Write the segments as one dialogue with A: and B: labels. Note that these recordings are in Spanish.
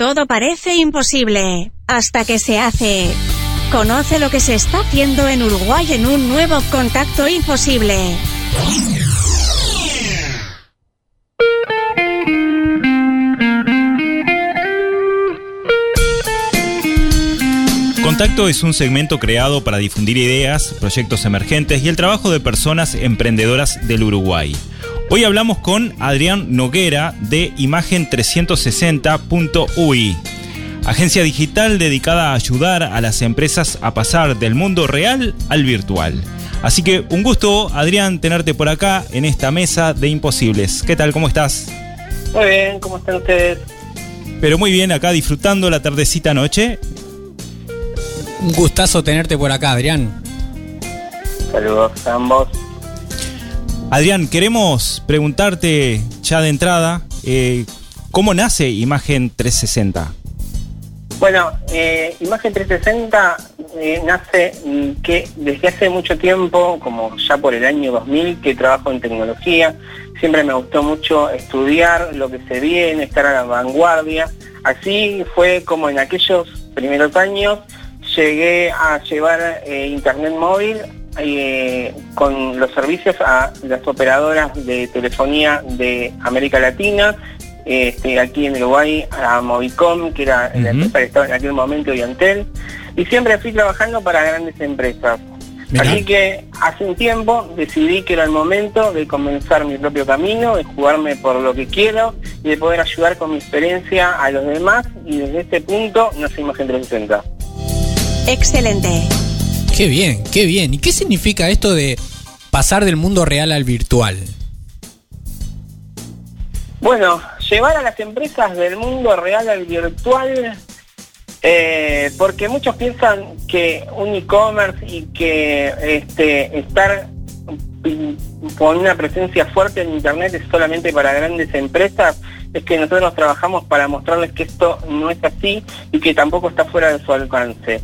A: Todo parece imposible hasta que se hace. Conoce lo que se está haciendo en Uruguay en un nuevo contacto imposible.
B: Contacto es un segmento creado para difundir ideas, proyectos emergentes y el trabajo de personas emprendedoras del Uruguay. Hoy hablamos con Adrián Noguera de Imagen360.ui, agencia digital dedicada a ayudar a las empresas a pasar del mundo real al virtual. Así que un gusto, Adrián, tenerte por acá en esta mesa de imposibles. ¿Qué tal? ¿Cómo estás?
C: Muy bien, ¿cómo están ustedes?
B: Pero muy bien, acá disfrutando la tardecita noche.
D: Un gustazo tenerte por acá, Adrián.
C: Saludos a ambos.
B: Adrián, queremos preguntarte ya de entrada, eh, ¿cómo nace Imagen 360?
C: Bueno, eh, Imagen 360 eh, nace mm, que desde hace mucho tiempo, como ya por el año 2000, que trabajo en tecnología. Siempre me gustó mucho estudiar lo que se viene, estar a la vanguardia. Así fue como en aquellos primeros años llegué a llevar internet móvil eh, con los servicios a las operadoras de telefonía de América Latina, este, aquí en Uruguay a Movicom, que era la empresa que estaba en aquel momento, y Antel, y siempre fui trabajando para grandes empresas. Así que hace un tiempo decidí que era el momento de comenzar mi propio camino, de jugarme por lo que quiero y de poder ayudar con mi experiencia a los demás y desde este punto nace Imagen 360.
A: Excelente.
D: Qué bien, qué bien. ¿Y qué significa esto de pasar del mundo real al virtual?
C: Bueno, llevar a las empresas del mundo real al virtual, eh, porque muchos piensan que un e-commerce y que este, estar con una presencia fuerte en Internet es solamente para grandes empresas, es que nosotros trabajamos para mostrarles que esto no es así y que tampoco está fuera de su alcance.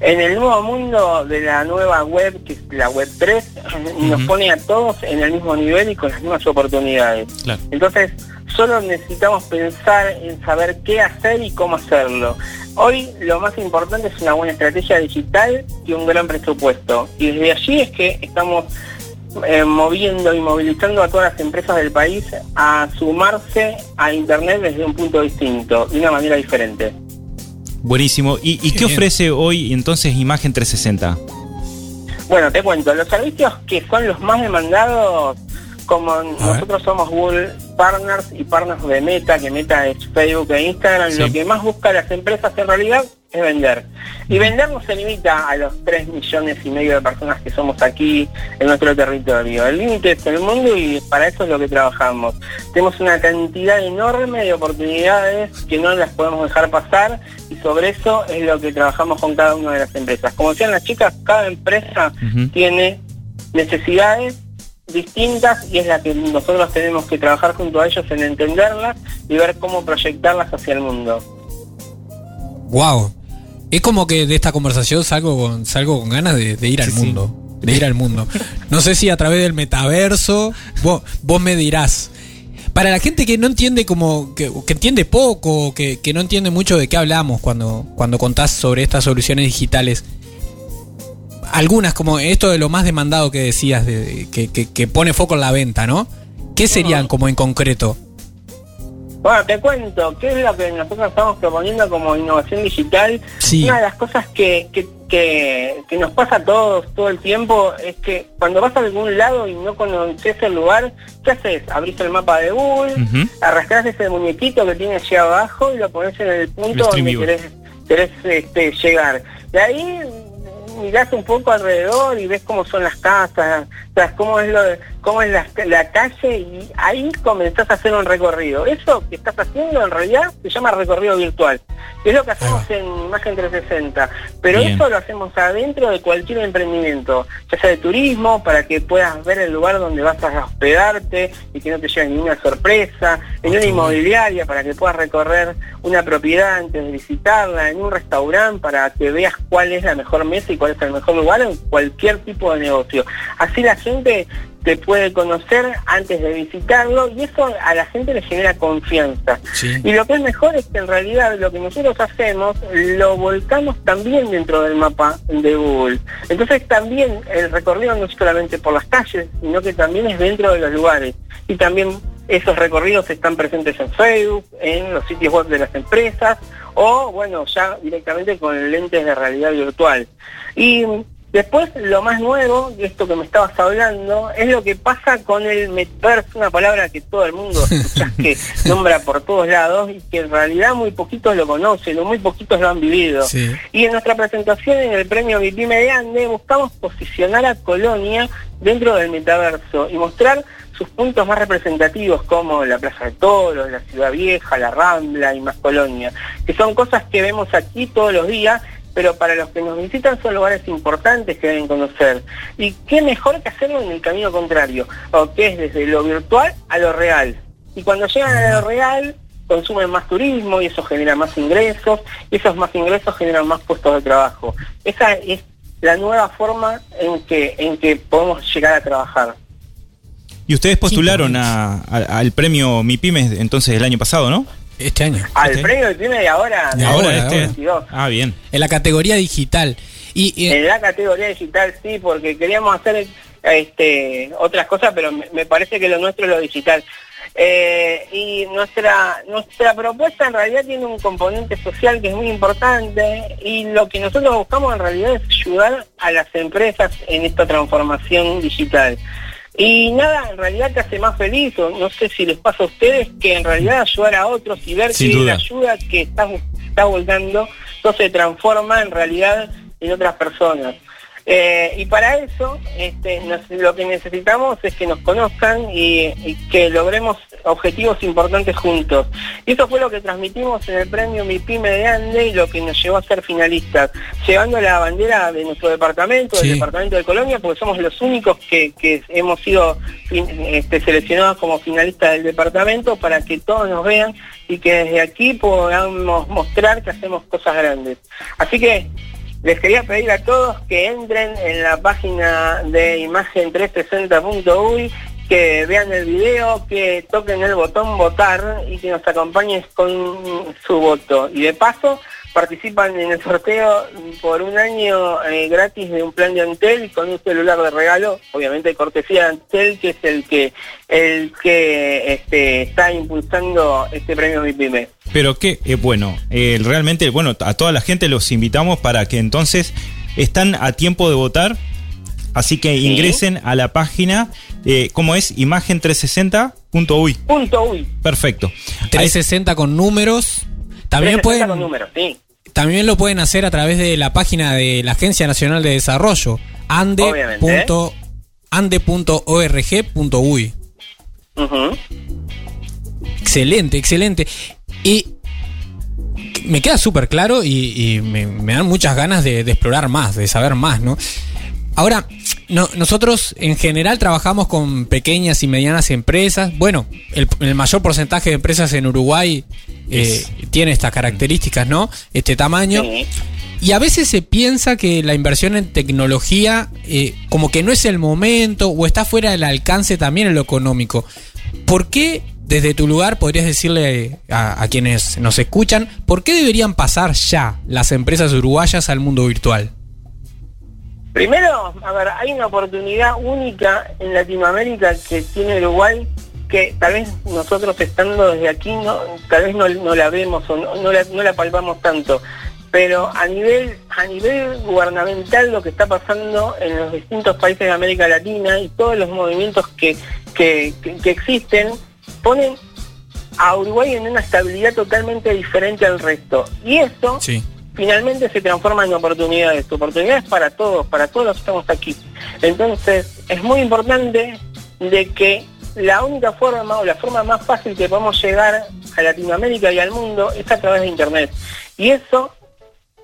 C: En el nuevo mundo de la nueva web, que es la web 3, nos pone a todos en el mismo nivel y con las mismas oportunidades. Entonces, solo necesitamos pensar en saber qué hacer y cómo hacerlo. Hoy lo más importante es una buena estrategia digital y un gran presupuesto. Y desde allí es que estamos eh, moviendo y movilizando a todas las empresas del país a sumarse a Internet desde un punto distinto, de una manera diferente.
B: Buenísimo. ¿Y, qué, ofrece hoy entonces Imagen 360?
C: Bueno, te cuento, los servicios que son los más demandados, como nosotros somos Google Partners y Partners de Meta, que Meta es Facebook e Instagram, lo que más buscan las empresas en realidad es vender. Y vender no se limita a los 3 millones y medio de personas que somos aquí en nuestro territorio. El límite es el mundo y para eso es lo que trabajamos. Tenemos una cantidad enorme de oportunidades que no las podemos dejar pasar y sobre eso es lo que trabajamos con cada una de las empresas. Como decían las chicas, cada empresa tiene necesidades distintas y es la que nosotros tenemos que trabajar junto a ellos en entenderlas y ver cómo proyectarlas hacia el mundo.
D: Wow, es como que de esta conversación salgo con, salgo con ganas de, ir al mundo. De ir al mundo. No sé si a través del metaverso, vos, vos me dirás. Para la gente que no entiende como, que, entiende poco, que, que, no entiende mucho de qué hablamos cuando, cuando contás sobre estas soluciones digitales, algunas como esto de lo más demandado que decías, de, que, que pone foco en la venta, ¿no? ¿Qué serían como en concreto?
C: Bueno, te cuento, ¿qué es lo que nosotros estamos proponiendo como innovación digital? Una de las cosas que, que, nos pasa a todos todo el tiempo es que cuando vas a algún lado y no conoces el lugar, ¿qué haces? Abrís el mapa de Google, arrastrás ese muñequito que tiene allí abajo y lo pones en el punto donde querés, querés este, llegar. De ahí mirás un poco alrededor y ves cómo son las casas, cómo es lo cómo es la, calle y ahí comenzás a hacer un recorrido. Eso que estás haciendo en realidad se llama recorrido virtual. Es lo que hacemos en Imagen 360. Pero eso lo hacemos adentro de cualquier emprendimiento, ya sea de turismo, para que puedas ver el lugar donde vas a hospedarte y que no te llegue ninguna sorpresa, en una inmobiliaria para que puedas recorrer una propiedad antes de visitarla, en un restaurante para que veas cuál es la mejor mesa y cuál es el mejor lugar en cualquier tipo de negocio. Así la gente te puede conocer antes de visitarlo y eso a la gente le genera confianza. Y lo que es mejor es que en realidad lo que nosotros hacemos lo volcamos también dentro del mapa de Google. Entonces también el recorrido no es solamente por las calles, sino que también es dentro de los lugares. Y también esos recorridos están presentes en Facebook, en los sitios web de las empresas o bueno, ya directamente con lentes de realidad virtual. Y Después, lo más nuevo, de esto que me estabas hablando, es lo que pasa con el metaverso, una palabra que todo el mundo que nombra por todos lados y que en realidad muy poquitos lo conocen o muy poquitos lo han vivido. Y en nuestra presentación en el premio Vipime de Ande buscamos posicionar a Colonia dentro del metaverso y mostrar sus puntos más representativos como la Plaza de Toros, la Ciudad Vieja, la Rambla y más Colonia, que son cosas que vemos aquí todos los días pero para los que nos visitan son lugares importantes que deben conocer. Y qué mejor que hacerlo en el camino contrario, o que es desde lo virtual a lo real. Y cuando llegan a lo real, consumen más turismo y eso genera más ingresos, y esos más ingresos generan más puestos de trabajo. Esa es la nueva forma en que, en que podemos llegar a trabajar.
B: Y ustedes postularon al premio MIPIMES entonces el año pasado, ¿no?
D: Este año.
C: Al
D: este
C: premio premio de ahora.
B: De ahora, este. Ah, bien.
D: En la categoría digital.
C: Y, En la categoría digital sí, porque queríamos hacer este otras cosas, pero me, parece que lo nuestro es lo digital. Eh, y nuestra nuestra propuesta en realidad tiene un componente social que es muy importante y lo que nosotros buscamos en realidad es ayudar a las empresas en esta transformación digital. Y nada, en realidad te hace más feliz, o no sé si les pasa a ustedes, que en realidad ayudar a otros y ver que la ayuda que estás está volcando no se transforma en realidad en otras personas. Eh, y para eso este, lo que necesitamos es que nos conozcan y, que logremos objetivos importantes juntos. Y eso fue lo que transmitimos en el premio Mi Pyme de Ande y lo que nos llevó a ser finalistas, llevando la bandera de nuestro departamento, del departamento de Colonia, porque somos los únicos que, hemos sido este, seleccionados como finalistas del departamento para que todos nos vean y que desde aquí podamos mostrar que hacemos cosas grandes. Así que les quería pedir a todos que entren en la página de imagen360.uy, que vean el video, que toquen el botón votar y que nos acompañen con su voto. Y de paso, participan en el sorteo por un año eh, gratis de un plan de Antel con un celular de regalo, obviamente cortesía de Antel, que es el que el que este, está impulsando este premio MIPYME.
B: Pero que, eh, bueno, eh, realmente, bueno, a toda la gente los invitamos para que entonces están a tiempo de votar, así que ingresen a la página, ¿cómo es? Imagen360.uy.
C: Punto
B: Perfecto.
D: 360 con números también pueden, también lo pueden hacer a través de la página de la Agencia Nacional de Desarrollo, ande.org.uy. Excelente, excelente. Y me queda súper claro y, me, dan muchas ganas de, de, explorar más, de saber más, ¿no? Ahora, no, nosotros en general trabajamos con pequeñas y medianas empresas. Bueno, el, mayor porcentaje de empresas en Uruguay eh, tiene estas características, ¿no? Este tamaño. Y a veces se piensa que la inversión en tecnología eh, como que no es el momento o está fuera del alcance también en lo económico. ¿Por qué, desde tu lugar, podrías decirle a, quienes nos escuchan, por qué deberían pasar ya las empresas uruguayas al mundo virtual?
C: Primero, a ver, hay una oportunidad única en Latinoamérica que tiene Uruguay que tal vez nosotros estando desde aquí no, tal vez no, la vemos o no, la, no la palpamos tanto pero a nivel a nivel gubernamental lo que está pasando en los distintos países de América Latina y todos los movimientos que, que, que existen ponen a Uruguay en una estabilidad totalmente diferente al resto y eso sí finalmente se transforma en oportunidades, oportunidades para todos, para todos los que estamos aquí. Entonces, es muy importante de que la única forma o la forma más fácil que podemos llegar a Latinoamérica y al mundo es a través de Internet. Y eso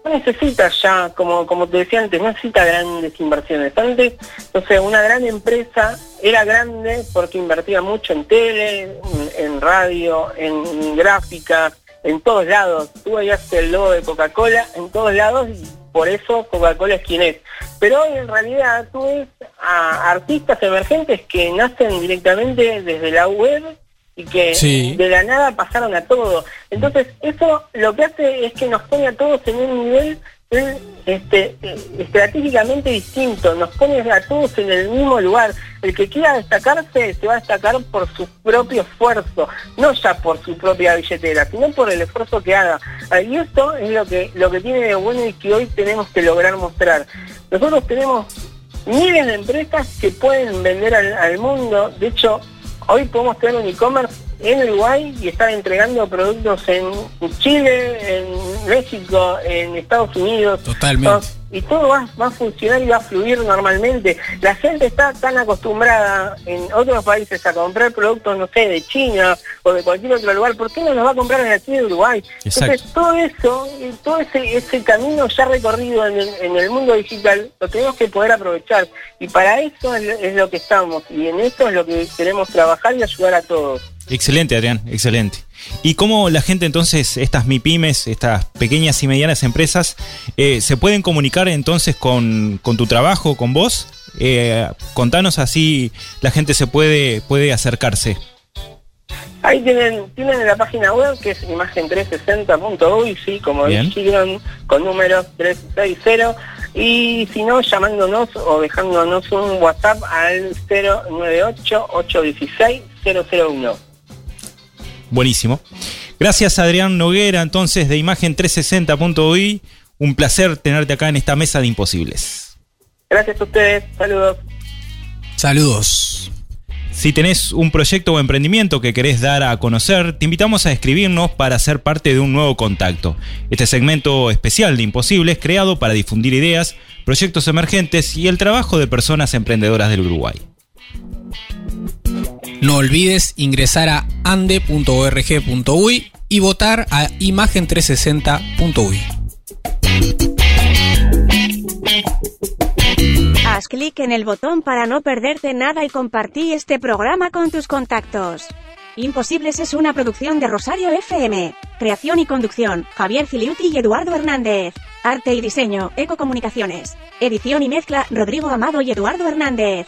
C: no necesita ya, como, como te decía antes, no necesita grandes inversiones. Antes, entonces, una gran empresa era grande porque invertía mucho en tele, en radio, en gráfica, en todos lados. Tú veías el logo de Coca-Cola en todos lados y por eso Coca-Cola es quien es. Pero hoy en realidad tú ves a artistas emergentes que nacen directamente desde la web y que de la nada pasaron a todo. Entonces eso lo que hace es que nos pone a todos en un nivel este, estratégicamente distinto, nos pone a todos en el mismo lugar. El que quiera destacarse se va a destacar por su propio esfuerzo, no ya por su propia billetera, sino por el esfuerzo que haga. Ah, y esto es lo que, lo que tiene de bueno y que hoy tenemos que lograr mostrar. Nosotros tenemos miles de empresas que pueden vender al, al mundo, de hecho, hoy podemos tener un e-commerce en Uruguay y están entregando productos en Chile, en México, en Estados Unidos.
D: Totalmente.
C: Y todo va, a funcionar y va a fluir normalmente. La gente está tan acostumbrada en otros países a comprar productos, no sé, de China o de cualquier otro lugar. ¿Por qué no los va a comprar en aquí de Uruguay? Entonces, todo eso, todo ese, ese camino ya recorrido en el, en el mundo digital, lo tenemos que poder aprovechar. Y para eso es lo que estamos. Y en esto es lo que queremos trabajar y ayudar a todos.
B: Excelente, Adrián, excelente. ¿Y cómo la gente entonces, estas MIPIMES, estas pequeñas y medianas empresas, eh, se pueden comunicar entonces con, tu trabajo, con vos? Eh, contanos así la gente se puede, puede acercarse.
C: Ahí tienen, tienen la página web que es imagen360.uy, sí, como dijeron, con números 360. Y si no, llamándonos o dejándonos un WhatsApp al 098 816 001.
B: Buenísimo. Gracias Adrián Noguera, entonces de Imagen 360.uy. Un placer tenerte acá en esta mesa de imposibles.
C: Gracias a ustedes. Saludos.
D: Saludos.
B: Si tenés un proyecto o emprendimiento que querés dar a conocer, te invitamos a escribirnos para ser parte de un nuevo contacto. Este segmento especial de Imposibles creado para difundir ideas, proyectos emergentes y el trabajo de personas emprendedoras del Uruguay.
D: No olvides ingresar a ande.org.uy y votar a imagen360.uy.
A: Haz clic en el botón para no perderte nada y compartí este programa con tus contactos. Imposibles es una producción de Rosario FM. Creación y conducción, Javier Filiuti y Eduardo Hernández. Arte y diseño, Ecocomunicaciones. Edición y mezcla, Rodrigo Amado y Eduardo Hernández.